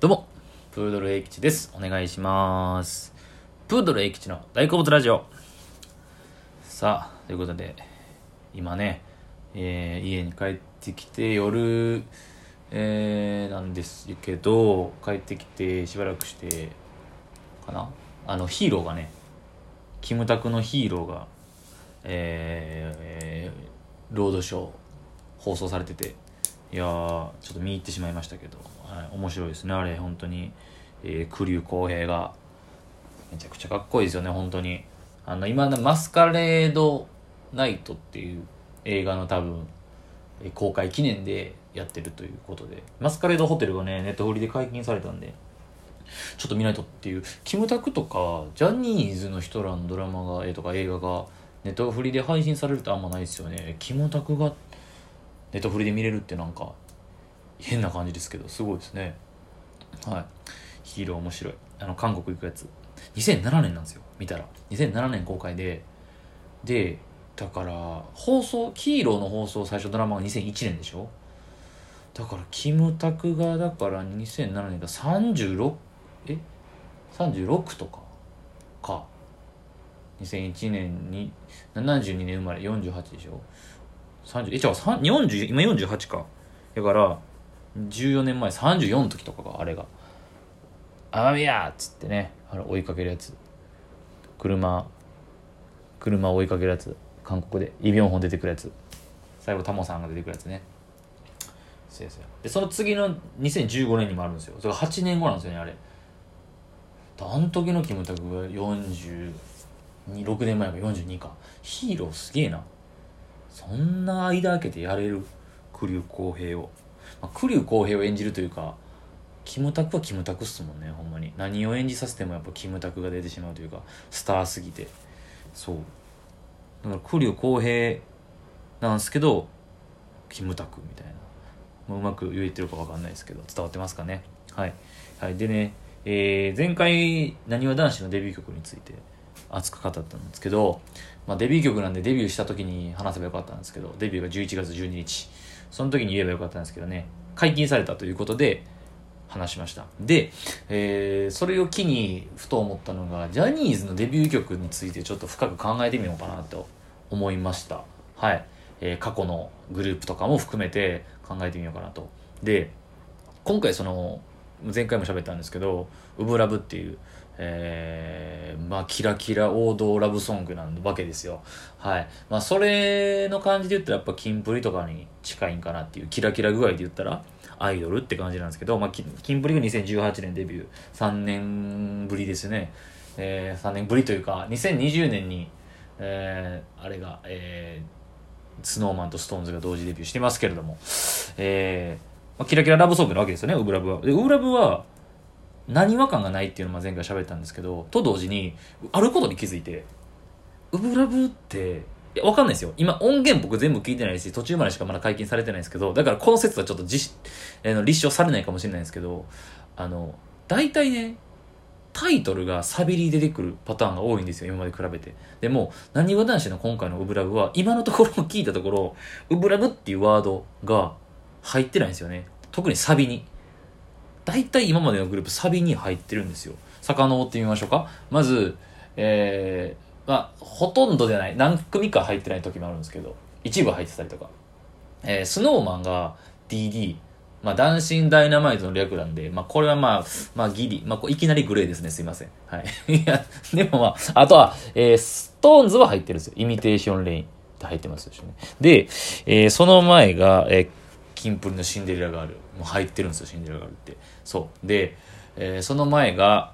どうも、プードル英吉です。お願いします。プードル英吉の大好物ラジオ。さあ、ということで、今ね、えー家に帰ってきて夜、えーなんですけど、帰ってきてしばらくして、かなあの、ヒーローがね、キムタクのヒーローが、えーロードショー放送されてていやーちょっと見入ってしまいましたけど、はい、面白いですね。あれ本当に、えー、栗生浩平がめちゃくちゃかっこいいですよね。本当に。あの今のマスカレードナイトっていう映画の多分公開記念でやってるということで。マスカレードホテルがねネットフリで解禁されたんでちょっと見ないとっていう。キムタクとかジャニーズの人らのドラマがえーとか映画がネットフリで配信されるってあんまないですよね。キムタクがネットフリで見れるってなんか変な感じですけどすごいですね。はい。ヒーロー面白い。あの韓国行くやつ。2007年なんですよ。見たら。2007年公開で。でだから放送ヒーローの放送最初ドラマが2001年でしょ？だからキムタクがだから2007年が36え？36とか。か。2001年に72年生まれ48でしょ？30え違う40今48か。だから14年前34の時とかがあれが「あみや!」っつってねあれ追いかけるやつ。車車を追いかけるやつ。韓国で。イ・ビョンホン出てくるやつ。最後タモさんが出てくるやつね。そうでその次の2015年にもあるんですよ。それが8年後なんですよねあれ。あの時のキムタクが46年前か42か。ヒーローすげえな。そんな間空けてやれる栗生浩平を、まあ、栗生浩平を演じるというかキムタクはキムタクっすもんねほんまに。何を演じさせてもやっぱキムタクが出てしまうというかスターすぎて。そう。だから栗生浩平なんすけどキムタクみたいな、まあうまく言えてるかわかんないですけど伝わってますかね。はい、はい、でね、えー前回なにわ男子のデビュー曲について熱く語ったんですけど、まあ、デビュー曲なんでデビューした時に話せばよかったんですけどデビューが11月12日。その時に言えばよかったんですけどね解禁されたということで話しました。で、えーそれを機にふと思ったのがジャニーズのデビュー曲についてちょっと深く考えてみようかなと思いました。はい、えー過去のグループとかも含めて考えてみようかなと。で今回その前回も喋ったんですけど「ウブラブ」っていう、えーまあキラキラ王道ラブソングなわけですよ。はい。まあそれの感じで言ったらやっぱキンプリとかに近いんかなっていうキラキラ具合で言ったらアイドルって感じなんですけど、まあ、キキンプリが2018年デビュー。3年ぶりですね、えー、3年ぶりというか2020年に、えーあれが、えー、スノーマンとストーンズが同時デビューしてますけれども、えーまあ、キラキララブソングなわけですよねウブラブは。でウブラブは何和感がないっていうのも前回喋ったんですけどと同時にあることに気づいてウブラブっていやわかんないですよ。今音源僕全部聞いてないし途中までしかまだ解禁されてないんですけどだからこの説はちょっと実あの立証されないかもしれないんですけどあの大体ねタイトルがサビに出てくるパターンが多いんですよ今まで比べて。でもなにわ男子の今回のウブラブは今のところ聞いたところウブラブっていうワードが入ってないんですよね。特にサビに。大体今までのグループサビに入ってるんですよ遡ってみましょうかまずえー、まあほとんどじゃない何組か入ってない時もあるんですけど一部入ってたりとかえー、 Snow Man が D.D. まあ、 Dancin' Dynamite の略なんで、まあ、これはまあ、まあ、ギリ、まあ、こいきなりグレーですね、すいません。はい。いや、でもまあ、あとは、えー、 SixTONES は入ってるんですよ。 Imitation Rain って入ってますよね。で、えー、その前が、えー、キンプリのシンデレラガール。も入ってるんですよ、シンデレラガールって。そう。で、えー、その前が、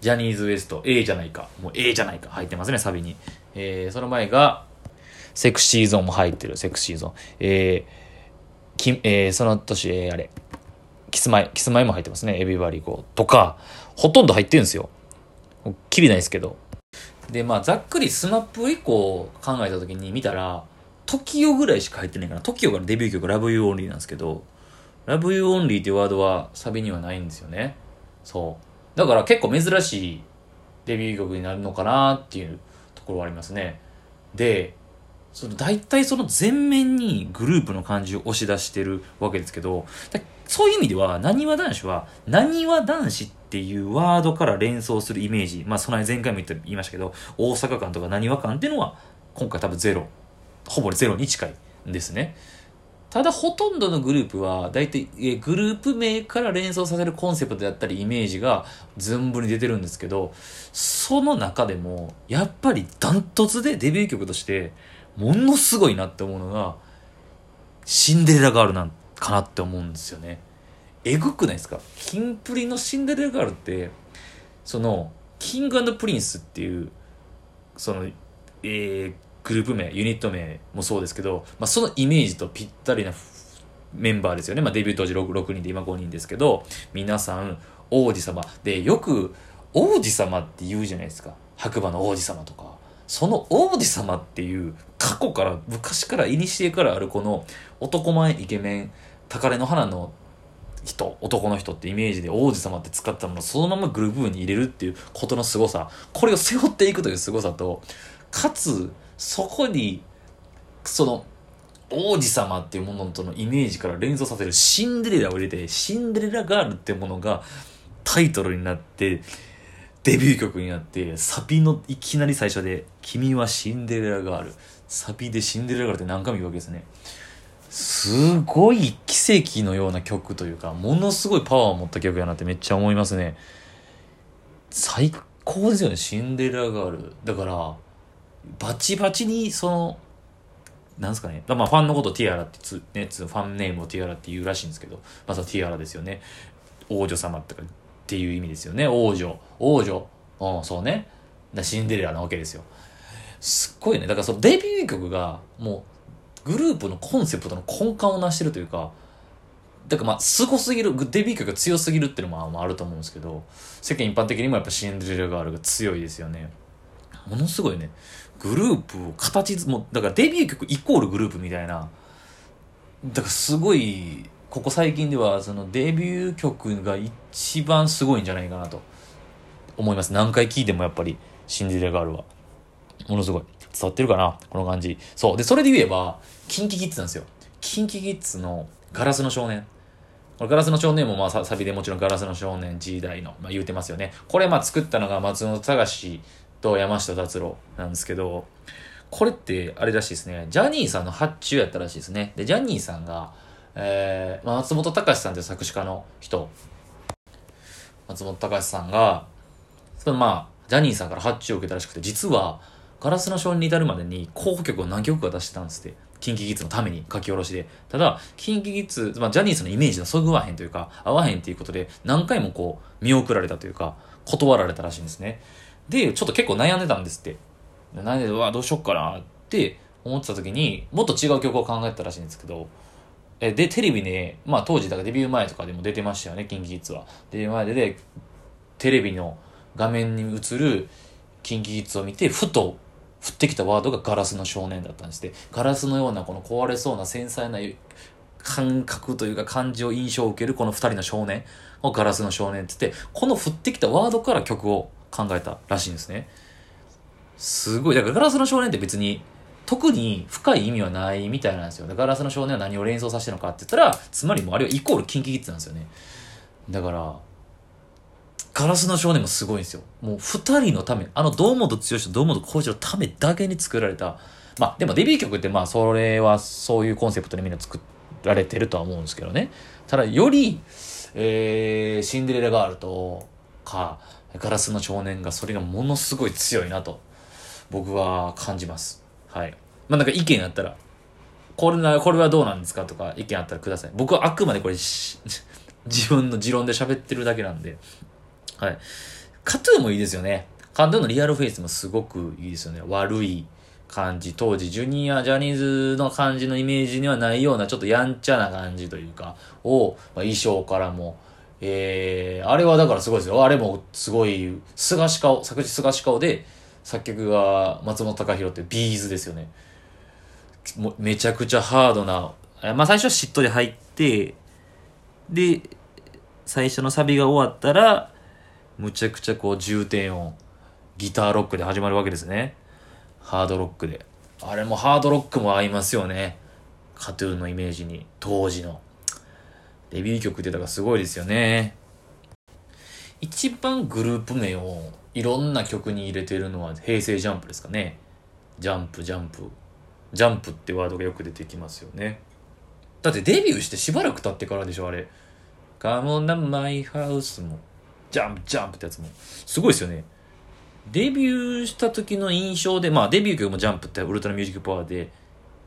ジャニーズ WEST、ええじゃないか。もう ええじゃないか。入ってますね、サビに。えー、その前が、 Sexy Zone も入ってる、 Sexy Zone。えー、きえーその年、えーあれ、キスマイ、キスマイも入ってますね、 Everybody Go とか、ほとんど入ってるんですよ。きりないですけど。で、まあ、ざっくり SMAP 以降考えた時に見たら、TOKIO ぐらいしか入ってないかな。TOKIO からデビュー曲 Love You Only なんですけど、Love You Only っていうワードはサビにはないんですよね。そう。だから結構珍しいデビュー曲になるのかなっていうところはありますね。で、その大体その全面にグループの感じを押し出してるわけですけど、そういう意味では、なにわ男子は、なにわ男子っていうワードから連想するイメージ、まあ、その前回も言いましたけど、大阪間とかなにわ感っていうのは、今回多分ゼロ、ほぼゼロに近いんですね。ただほとんどのグループは大体えグループ名から連想させるコンセプトであったりイメージが存分に出てるんですけどその中でもやっぱりダントツでデビュー曲としてものすごいなって思うのがシンデレラガールなんかなって思うんですよね。えぐくないですか？キンプリのシンデレラガールってそのキングプリンスっていうそのえー、グループ名、ユニット名もそうですけど、まあ、そのイメージとぴったりなメンバーですよね。まあ、デビュー当時 6, 6人で今5人ですけど、皆さん王子様。で、よく王子様って言うじゃないですか。白馬の王子様とか。その王子様っていう過去から、昔から、古からあるこの男前イケメン、宝の花の人、男の人ってイメージで王子様って使ったものをそのままグループに入れるっていうことの凄さ。これを背負っていくという凄さと、かつ、そこに、その、王子様っていうものとのイメージから連想させるシンデレラを入れて、シンデレラガールっていうものがタイトルになって、デビュー曲になって、サビのいきなり最初で、君はシンデレラガール。サビでシンデレラガールって何回も言うわけですね。すごい奇跡のような曲というか、ものすごいパワーを持った曲やなってめっちゃ思いますね。最高ですよね、シンデレラガール。だから、バチバチにそのなんすかね。まあ、ファンのことティアラってつ、ね、ファンネームをティアラって言うらしいんですけど、まずはティアラですよね。王女様とかっていう意味ですよね。王女。王女。うん、そうね。だシンデレラなわけですよ。すっごいね。だからそのデビュー曲が、もう、グループのコンセプトの根幹を成してるというか、だからまあ、凄すぎる、デビュー曲が強すぎるっていうのもあると思うんですけど、世間一般的にもやっぱシンデレラガールが強いですよね。ものすごいね。グループを形もだからデビュー曲イコールグループみたいな。だからすごいここ最近ではそのデビュー曲が一番すごいんじゃないかなと。思います。何回聴いてもやっぱりシンデレラガールはものすごい。伝わってるかな？この感じ。そう。でそれで言えばキンキキッズなんですよ。キンキキッズのガラスの少年。これガラスの少年もまあサビでもちろんガラスの少年時代の、まあ、言うてますよね。これまあ作ったのが松本隆と山下達郎なんですけど、これってあれらしいですね。ジャニーさんの発注やったらしいですね。で、ジャニーさんが、えー、松本隆さんという作詞家の人、松本隆さんが、そのまあ、ジャニーさんから発注を受けたらしくて、実は、ガラスの少年に至るまでに候補曲を何曲か出してたんですって。キンキキッズのために書き下ろしで。ただ、キンキキッズ、まあ、ジャニーさんのイメージがそぐわへんというか、合わへんっていうことで、何回もこう、見送られたというか、断られたらしいんですね。で、ちょっと結構悩んでたんですって。悩んで、うわ、どうしよっかなって思ってた時に、もっと違う曲を考えたらしいんですけど、えで、テレビね、まあ当時、だからデビュー前とかでも出てましたよね、キンキキッズは。デビュー前でで、テレビの画面に映るキンキキッズを見て、ふと降ってきたワードがガラスの少年だったんですって。ガラスのようなこの壊れそうな繊細な感覚というか感じを印象を受けるこの二人の少年をガラスの少年って言って、この降ってきたワードから曲を考えたらしいんですね。すごい。だからガラスの少年って別に特に深い意味はないみたいなんですよ。ガラスの少年は何を連想させてるのかって言ったら、つまりもうあれはイコールキンキキッズなんですよね。だから、ガラスの少年もすごいんですよ。もう二人のため、あの堂本剛と堂本光一のためだけに作られた。まあでもデビュー曲ってまあそれはそういうコンセプトでみんな作られてるとは思うんですけどね。ただより、えー、シンデレラガールとか、ガラスの少年がそれがものすごい強いなと僕は感じます。はい。まあなんか意見あったら、これな、これはどうなんですかとか意見あったらください。僕はあくまでこれ 自分の持論で喋ってるだけなんで。はい。カトゥーもいいですよね。カトゥーのリアルフェイスもすごくいいですよね。悪い感じ。当時、ジュニア、ジャニーズの感じのイメージにはないような、ちょっとやんちゃな感じというか、を、まあ、衣装からも、えー、あれはだからすごいですよ。あれもすごい、菅氏顔、作詞菅氏顔で、作曲が松本隆弘ってビーズですよね。もめちゃくちゃハードな、まあ最初はしっとり入って、で、最初のサビが終わったら、むちゃくちゃこう重点音、ギターロックで始まるわけですね。ハードロックで。あれもハードロックも合いますよね。カトゥーンのイメージに、当時の。デビュー曲ってだからすごいですよね。一番グループ名をいろんな曲に入れてるのは平成ジャンプですかね。ジャンプ、ジャンプ。ジャンプってワードがよく出てきますよね。だってデビューしてしばらく経ってからでしょ、あれ。Come on to my house も、ジャンプ、ジャンプってやつも。すごいですよね。デビューした時の印象で、まあデビュー曲もジャンプってウルトラミュージックパワーで、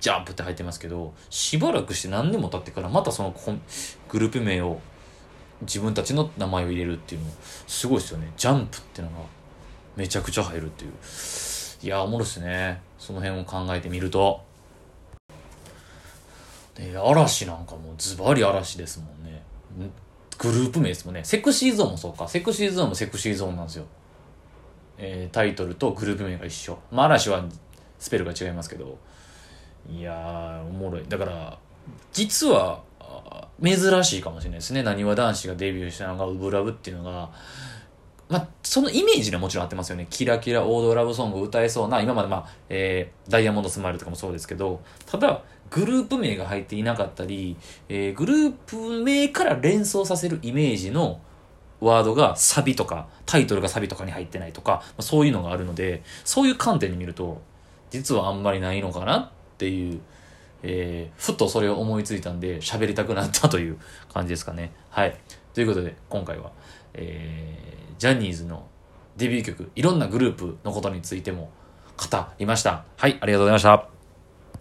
ジャンプって入ってますけど、しばらくして何年も経ってからまたそのグループ名を自分たちの名前を入れるっていうのすごいですよね。ジャンプってのがめちゃくちゃ入るっていう。いや、おもろいっすね。その辺を考えてみると。で、嵐なんかもズバリ嵐ですもんね。グループ名ですもんね。セクシーゾーンもそうか。セクシーゾーンもセクシーゾーンなんですよ。えー、タイトルとグループ名が一緒。まあ、嵐はスペルが違いますけど。いや、おもろい。だから、実は、珍しいかもしれないですね。なにわ男子がデビューしたのが、ウブラブっていうのが、まあ、そのイメージでもちろん合ってますよね。キラキラ王道ラブソングを歌えそうな、今までまあ、えー、ダイヤモンドスマイルとかもそうですけど、ただ、グループ名が入っていなかったり、えー、グループ名から連想させるイメージのワードがサビとか、タイトルがサビとかに入ってないとかま、そういうのがあるので、そういう観点で見ると、実はあんまりないのかなっていう、えー、ふとそれを思いついたんで喋りたくなったという感じですかね。はい。ということで、今回は、えー、ジャニーズのデビュー曲、いろんなグループのことについても語りました。はい、ありがとうございました。